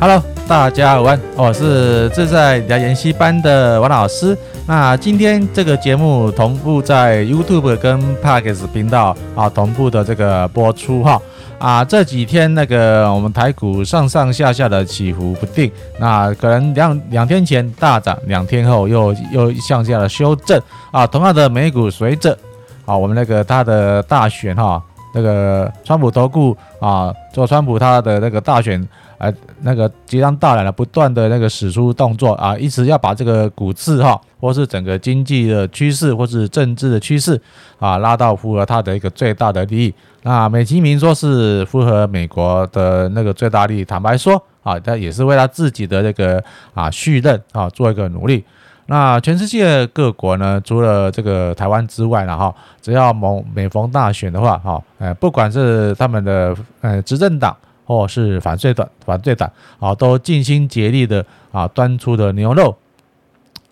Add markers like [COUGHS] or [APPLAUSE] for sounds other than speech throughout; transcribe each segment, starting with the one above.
Hello，大家午安，我是自在聊研习班的王老师。那今天这个节目同步在 YouTube 跟 Parks 频道啊同步的这个播出哈啊这几天那个我们台股上上下下的起伏不定，那可能两两天前大涨，两天后又又向下的修正啊。同样的美股随着啊我们那个它的大选哈那个川普投顾啊做川普他的那个大选。呃，那个即将到来了，不断的那个使出动作啊，一直要把这个股市哈，或是整个经济的趋势，或是政治的趋势啊，拉到符合他的一个最大的利益。那美其名说是符合美国的那个最大利益，坦白说啊，他也是为他自己的那个啊续任啊做一个努力。那全世界各国呢，除了这个台湾之外呢，哈，只要某每逢大选的话，哈，呃，不管是他们的呃执政党。或是反对党，反对党啊，都尽心竭力的啊，端出的牛肉，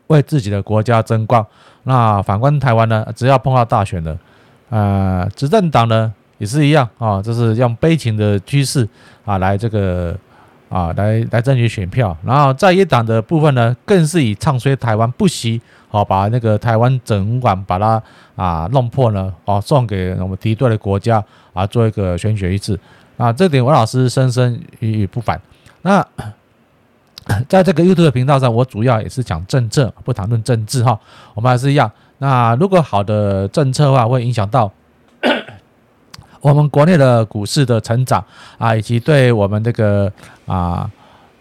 为自己的国家争光。那反观台湾呢，只要碰到大选了，呃，执政党呢也是一样啊，就是用悲情的趋势啊，来这个啊，来来争取选票。然后在野党的部分呢，更是以唱衰台湾不惜，好把那个台湾整碗把它啊弄破呢，啊，送给我们敌对的国家啊，做一个选举仪式。啊，这点王老师深深与不反。那 [COUGHS] 在这个 YouTube 频道上，我主要也是讲政策，不谈论政治哈。我们还是一样。那如果好的政策的话，会影响到 [COUGHS] 我们国内的股市的成长啊，以及对我们这个啊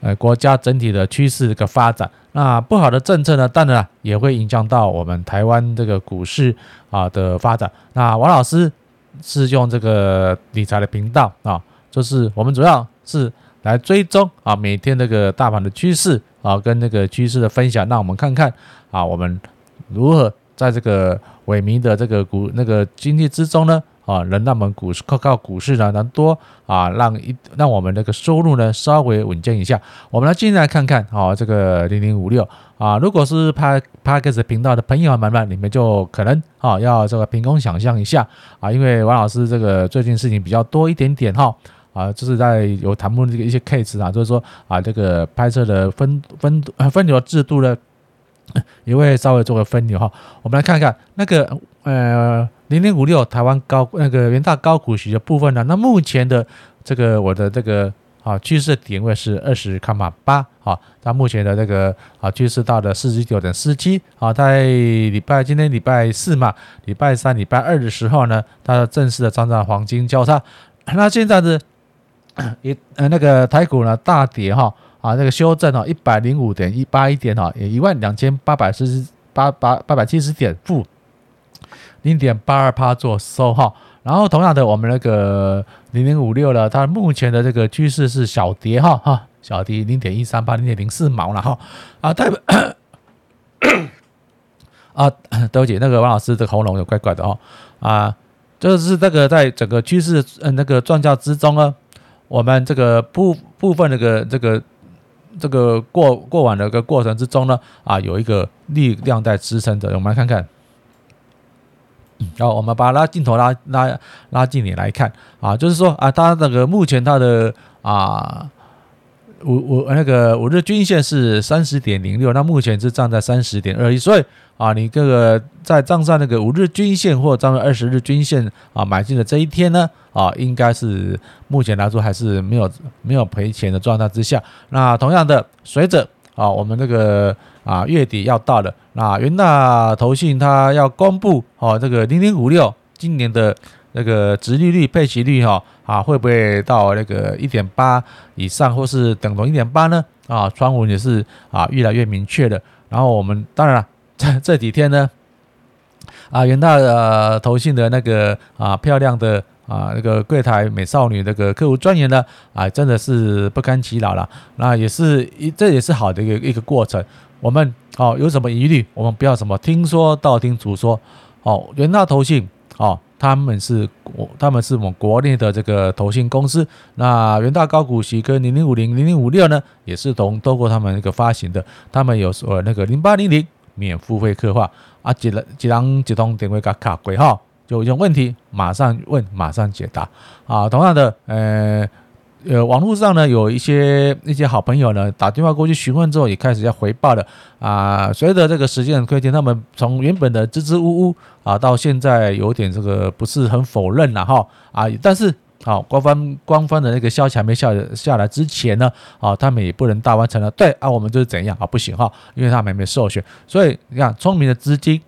呃国家整体的趋势的发展。那不好的政策呢，当然也会影响到我们台湾这个股市啊的发展。那王老师。是用这个理财的频道啊，就是我们主要是来追踪啊每天这个大盘的趋势啊，跟那个趋势的分享，让我们看看啊，我们如何在这个萎靡的这个股那个经济之中呢啊，能让我们股市靠靠股市呢能多啊，让一让我们那个收入呢稍微稳健一下。我们来进来看看啊，这个零零五六。啊，如果是拍 Podcast 频道的朋友们们，你们就可能啊要这个凭空想象一下啊，因为王老师这个最近事情比较多一点点哈啊，就是在有谈论这个一些 case 啊，就是说啊这个拍摄的分分分流制度呢，[COUGHS] 也会稍微做个分流哈。我们来看看那个呃零零五六台湾高那个元大高股息的部分呢，那目前的这个我的这个。啊，趋势点位是二十卡码八，好，它目前的这个啊趋势到了四十九点四七，啊，在礼拜今天礼拜四嘛，礼拜三、礼拜二的时候呢，它正式的站上黄金交叉，那现在的一呃那个台股呢大跌哈，啊那个修正哦一百零五点一八一点哈，也一万两千八百四十八八八百七十点负零点八二趴做收哈。然后同样的，我们那个零零五六呢，它目前的这个趋势是小跌哈哈，小跌零点一三八零点零四毛了哈啊，代表 [COUGHS] 啊，[COUGHS] 对不起，那个王老师的喉咙有怪怪的哦啊，就是这个在整个趋势呃那个状况之中呢，我们这个部部分那个这个这个过过往的一个过程之中呢啊，有一个力量在支撑着，我们来看看。然后我们把它镜头拉拉拉近点来看啊，就是说啊，它那个目前它的啊五五那个五日均线是三十点零六，那目前是站在三十点二一，所以啊，你这个在站上那个五日均线或站在二十日均线啊买进的这一天呢啊，应该是目前来说还是没有没有赔钱的状态之下。那同样的，随着啊我们那个。啊，月底要到了，那元大投信它要公布哦，这个零零五六今年的那个殖利率、配息率哈啊，会不会到那个一点八以上，或是等同一点八呢？啊，传闻也是啊，越来越明确的。然后我们当然了，这这几天呢，啊，元大的投信的那个啊漂亮的啊那个柜台美少女那个客户专员呢，啊，真的是不堪其扰了。那也是一这也是好的一个一个过程。我们哦有什么疑虑，我们不要什么听说道听途说哦。元大投信哦，他们是国，他们是我们国内的这个投信公司。那元大高股息跟零零五零、零零五六呢，也是同透过他们那个发行的。他们有呃那个零八零零免付费刻画啊，一人一人一通电话给卡过哈，就有问题马上问，马上解答啊。同样的，呃呃，网络上呢有一些一些好朋友呢打电话过去询问之后，也开始要回报了啊。随着这个时间的推进，他们从原本的支支吾吾啊，到现在有点这个不是很否认了哈啊，但是。好，官方官方的那个消息还没下下来之前呢，啊，他们也不能大完成了。对啊，我们就是怎样啊，不行哈，因为他们还没授权，所以你看，聪明的资金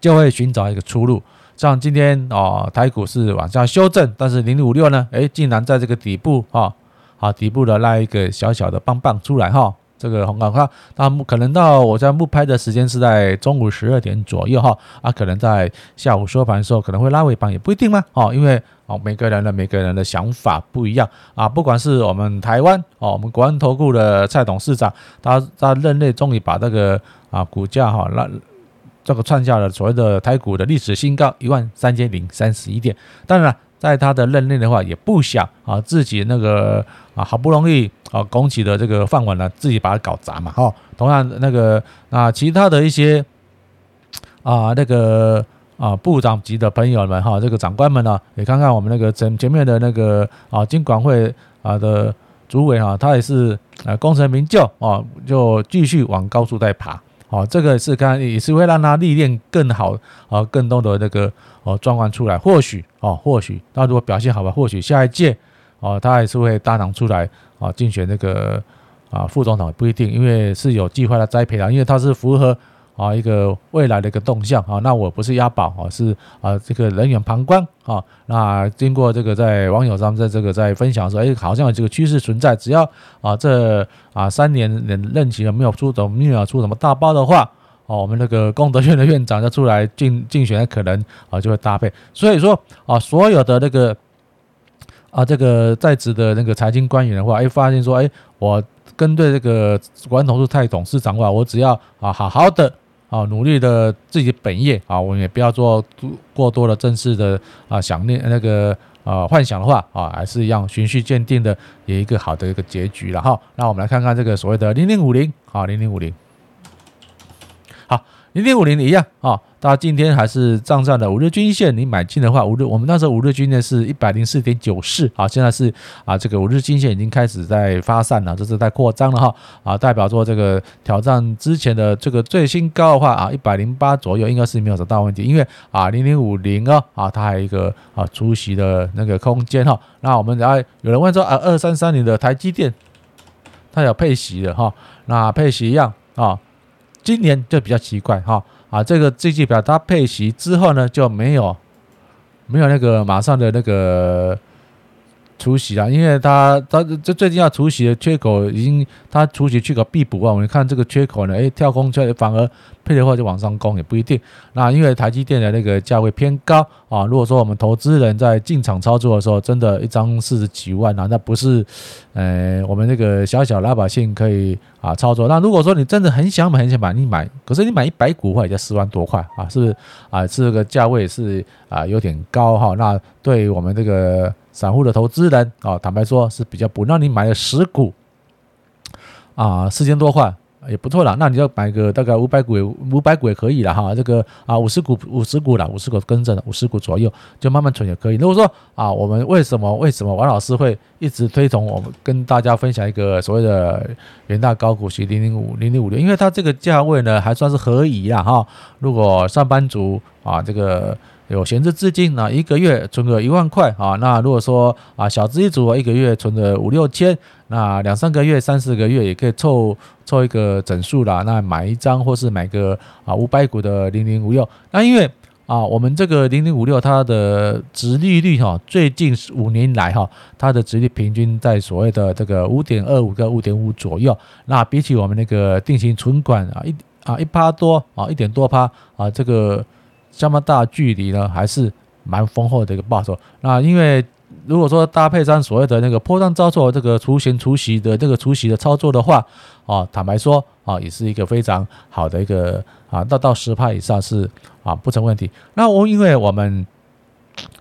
就会寻找一个出路。像今天哦，台股是往下修正，但是零零五六呢，诶，竟然在这个底部哈，啊底部的拉一个小小的棒棒出来哈。这个红港它那可能到我在木拍的时间是在中午十二点左右哈啊，可能在下午收盘的时候可能会拉尾盘也不一定嘛哦，因为哦每个人的每个人的想法不一样啊，不管是我们台湾哦，我们国安投顾的蔡董事长，他他任内终于把这个啊股价哈那这个创下了所谓的台股的历史新高一万三千零三十一点，当然了。在他的任内的话，也不想啊自己那个啊好不容易啊拱起的这个饭碗呢，自己把它搞砸嘛哈。同样那个啊其他的一些啊那个啊部长级的朋友们哈，这个长官们呢，也看看我们那个前前面的那个啊金管会啊的主委啊，他也是啊功成名就啊，就继续往高处在爬。哦，这个是刚也是会让他历练更好啊，更多的那个哦状况出来。或许哦，或许他如果表现好吧，或许下一届哦，他还是会搭档出来啊，竞选那个啊副总统不一定，因为是有计划的栽培的，因为他是符合。啊，一个未来的一个动向啊，那我不是押宝啊，是啊，这个人远旁观啊。那经过这个在网友上在这个在分享说，哎，好像有这个趋势存在，只要啊这啊三年任任期没有出什么没有出什么大包的话，哦，我们那个功德院的院长要出来竞竞选可能啊就会搭配。所以说啊，所有的那个啊这个在职的那个财经官员的话，哎，发现说，哎，我跟对这个国安投顾蔡董事长的话，我只要啊好好的。啊，努力的自己本业啊，我们也不要做过多的正式的啊想念那个啊幻想的话啊，还是一样循序渐进的，有一个好的一个结局了哈。那我们来看看这个所谓的零零五零啊，零零五零，好，零零五零一样啊。到今天还是站上的五日均线，你买进的话，五日我们那时候五日均线是一百零四点九四啊，现在是啊这个五日均线已经开始在发散了，这是在扩张了哈啊，代表说这个挑战之前的这个最新高的话啊，一百零八左右应该是没有什么大问题，因为啊零零五零啊啊它还有一个啊出席的那个空间哈。那我们然后有人问说啊二三三零的台积电，它有配息的哈，那配息一样啊，今年就比较奇怪哈。啊这个这季表它配齐之后呢，就没有没有那个马上的那个除息啊，因为它它这最近要除息的缺口已经它除息缺口必补啊，我们看这个缺口呢，诶，跳空就反而。配的话就往上攻也不一定，那因为台积电的那个价位偏高啊，如果说我们投资人在进场操作的时候，真的一张四十几万啊，那不是，[LAUGHS] 呃，我们那个小小老百姓可以啊操作。那如果说你真的很想买很想买，你买，可是你买一百股的话也就四万多块啊，是不是啊？这个价位是啊有点高哈。那对我们这个散户的投资人啊，坦白说是比较不。那你买了十股啊，四千多块。也不错了，那你要买个大概五百股，五百股也可以了哈。这个啊，五十股，五十股了，五十股跟着五十股左右，就慢慢存也可以。如果说啊，我们为什么为什么王老师会一直推崇我们跟大家分享一个所谓的元大高股息零零五零零五六？因为它这个价位呢还算是合宜啦哈。如果上班族啊这个。有闲置资金，那一个月存个一万块啊。那如果说啊，小资一族一个月存个五六千，那两三个月、三四个月也可以凑凑一个整数啦。那买一张或是买个啊五百股的零零五六。那因为啊，我们这个零零五六它的殖利率哈，最近五年来哈，它的殖利率平均在所谓的这个五点二五跟五点五左右。那比起我们那个定型存款啊一啊一趴多啊一点多趴啊这个。这么大距离呢，还是蛮丰厚的一个报酬。那因为如果说搭配上所谓的那个波段操作，这个除形除息的这个除息的操作的话，啊，坦白说啊，也是一个非常好的一个啊，到到十趴以上是啊不成问题。那我因为我们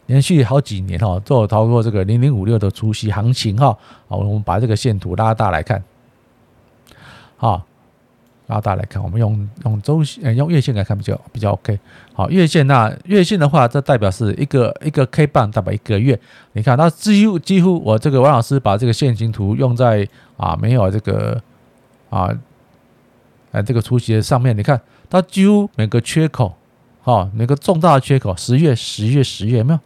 连续好几年哈，做操作这个零零五六的除息行情哈，啊，我们把这个线图拉大来看，好。然后大家来看，我们用用周线，呃，用月线来看比较比较 OK。好，月线那月线的话，这代表是一个一个 K 棒代表一个月。你看，它几乎几乎我这个王老师把这个线形图用在啊没有这个啊呃这个出席的上面，你看它几乎每个缺口，哈，每个重大的缺口，十月十月十月有没有？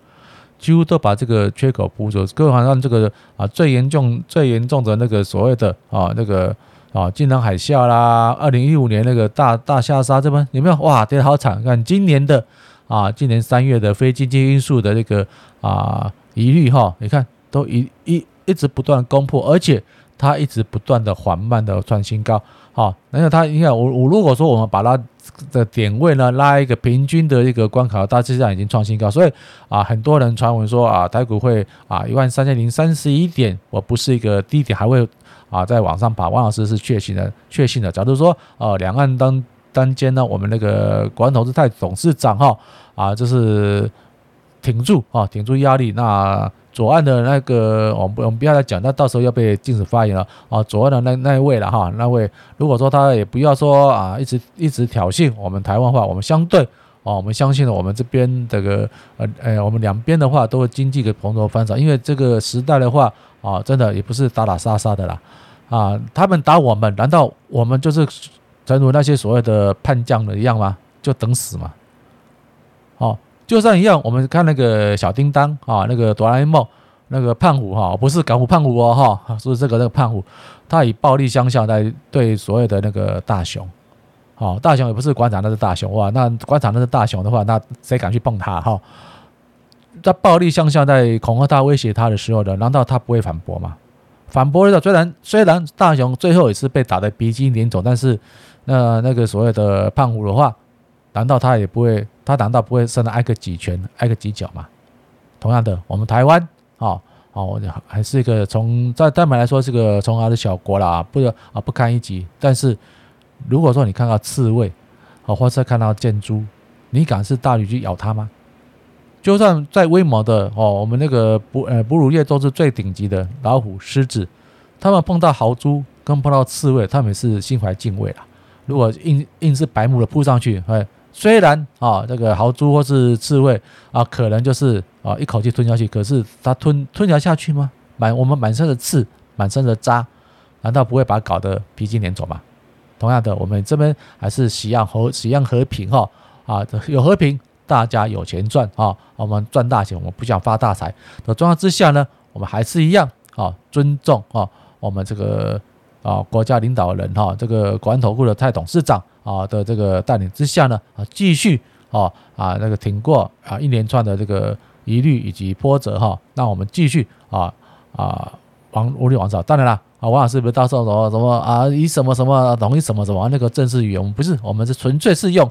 几乎都把这个缺口补住。更何况让这个啊最严重最严重的那个所谓的啊那个。啊，金融海啸啦，二零一五年那个大大下杀，这边有没有？哇，跌得好惨！看今年的啊，今年三月的非经济因素的这个啊疑虑哈，你看都一一一直不断攻破，而且它一直不断的缓慢的创新高。好，那它你看我我如果说我们把它的点位呢拉一个平均的一个关卡，大致上已经创新高，所以啊，很多人传闻说啊，台股会啊一万三千零三十一点，我不是一个低点，还会。啊，在网上把王老师是确信的，确信的。假如说，呃，两岸当当间呢，我们那个国安投资泰董事长哈，啊，就是挺住啊，挺住压力。那左岸的那个，我们不，我们不要再讲，那到时候要被禁止发言了啊。左岸的那那一位了哈，那位如果说他也不要说啊，一直一直挑衅我们台湾话，我们相对啊，我们相信了我们这边这个呃呃，我们两边的话都会经济的蓬勃发展，因为这个时代的话。啊，真的也不是打打杀杀的啦，啊，他们打我们，难道我们就是正如那些所谓的叛将的一样吗？就等死吗？哦，就算一样，我们看那个小叮当啊，那个哆啦 A 梦，那个胖虎哈，不是港虎胖虎哦哈，是这个那个胖虎，他以暴力相向在对所有的那个大雄，哦，大雄也不是馆长，那是大雄哇，那馆长那是大雄的话，那谁敢去碰他哈？在暴力向下，在恐吓他、威胁他的时候呢，难道他不会反驳吗？反驳的，虽然虽然大雄最后也是被打得鼻青脸肿，但是那那个所谓的胖虎的话，难道他也不会？他难道不会甚至挨个几拳、挨个几脚吗？同样的，我们台湾啊哦，还是一个从在台湾来说是个从小的小国啦，不啊不堪一击。但是如果说你看到刺猬啊，或者看到箭猪，你敢是大鱼去咬它吗？就算再威猛的哦，我们那个哺呃哺乳业都是最顶级的老虎、狮子，他们碰到豪猪跟碰到刺猬，他们也是心怀敬畏啦。如果硬硬是白目的扑上去，哎，虽然啊这个豪猪或是刺猬啊，可能就是啊一口气吞下去，可是它吞吞下下去吗？满我们满身的刺，满身的渣，难道不会把它搞得鼻青脸肿吗？同样的，我们这边还是喜样和喜样和平哈啊，有和平。大家有钱赚啊，我们赚大钱，我们不想发大财的状况之下呢，我们还是一样啊，尊重啊，我们这个啊国家领导人哈，这个国安投顾的蔡董事长啊的这个带领之下呢，啊继续啊啊那个挺过啊一连串的这个疑虑以及波折哈，那我们继续啊啊往努力往上。当然了啊，王老师不是到时候什么什么啊以什么什么同意什么什么那个正式语言，我们不是，我们是纯粹是用。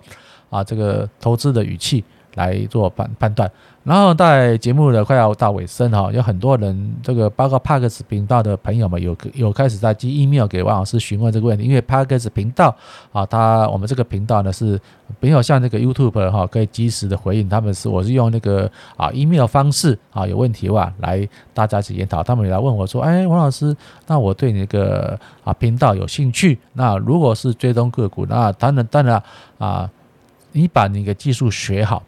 啊，这个投资的语气来做判判断，然后在节目的快要到尾声哈，有很多人这个包括 Parkes 频道的朋友们有有开始在寄 email 给王老师询问这个问题，因为 Parkes 频道啊，他我们这个频道呢是没有像那个 YouTube 哈可以及时的回应，他们是我是用那个啊 email 方式啊有问题的话来大家一起研讨，他们也来问我说，哎，王老师，那我对你那个啊频道有兴趣，那如果是追踪个股，那当然当然啊。你把你的技术学好，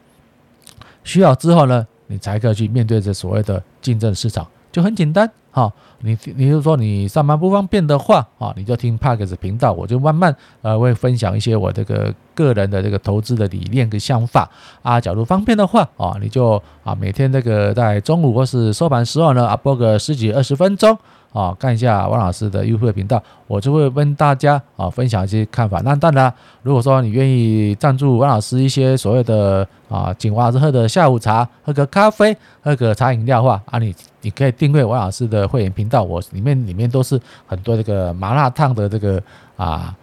学好之后呢，你才可以去面对这所谓的竞争市场，就很简单哈。你你就说你上班不方便的话啊，你就听 Parkes 频道，我就慢慢呃会分享一些我这个个人的这个投资的理念跟想法啊。假如方便的话啊，你就啊每天这个在中午或是收盘时候呢啊播个十几二十分钟。啊，看一下王老师的 YouTube 频道，我就会跟大家啊分享一些看法。那当然，如果说你愿意赞助王老师一些所谓的啊，请王老师喝的下午茶，喝个咖啡，喝个茶饮料的话啊，你你可以订阅王老师的会员频道，我里面里面都是很多这个麻辣烫的这个啊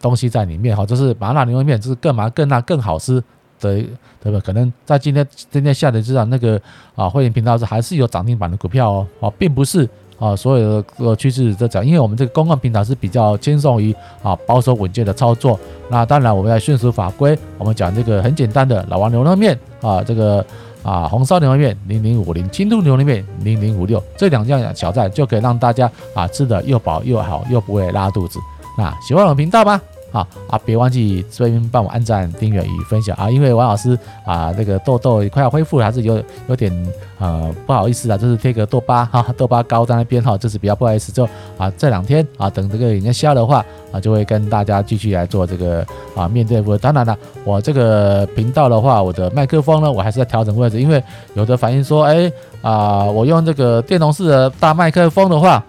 东西在里面哈，就是麻辣牛肉面，就是更麻更辣更好吃的，对吧？可能在今天今天下的这场那个啊会员频道是还是有涨停板的股票哦，啊，并不是。啊，所有的个趋势在讲，因为我们这个公共平台是比较轻松于啊保守稳健的操作。那当然，我们要迅速法规。我们讲这个很简单的老王牛肉面啊，这个啊红烧牛肉面零零五零，清炖牛肉面零零五六，这两样小菜就可以让大家啊吃的又饱又好，又不会拉肚子。那喜欢我们频道吗？啊啊，别忘记这边帮我按赞、订阅与分享啊！因为王老师啊，那个痘痘快要恢复了，还是有有点呃不好意思啊，就是贴个痘疤哈，[LAUGHS] 痘疤膏在那边哈，这是比较不好意思。就啊这两天啊，等这个眼睛消的话啊，就会跟大家继续来做这个啊面对面。当然了，我这个频道的话，我的麦克风呢，我还是在调整位置，因为有的反映说，哎啊，我用这个电容式的大麦克风的话，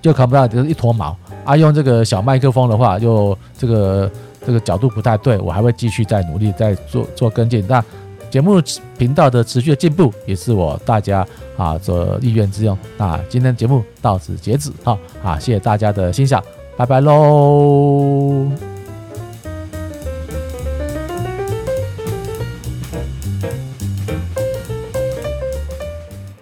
就看不到就是一坨毛。啊，用这个小麦克风的话，就这个这个角度不太对，我还会继续再努力再做做跟进。那节目频道的持续的进步，也是我大家啊做意愿之用。那今天节目到此截止，好啊，谢谢大家的欣赏，拜拜喽。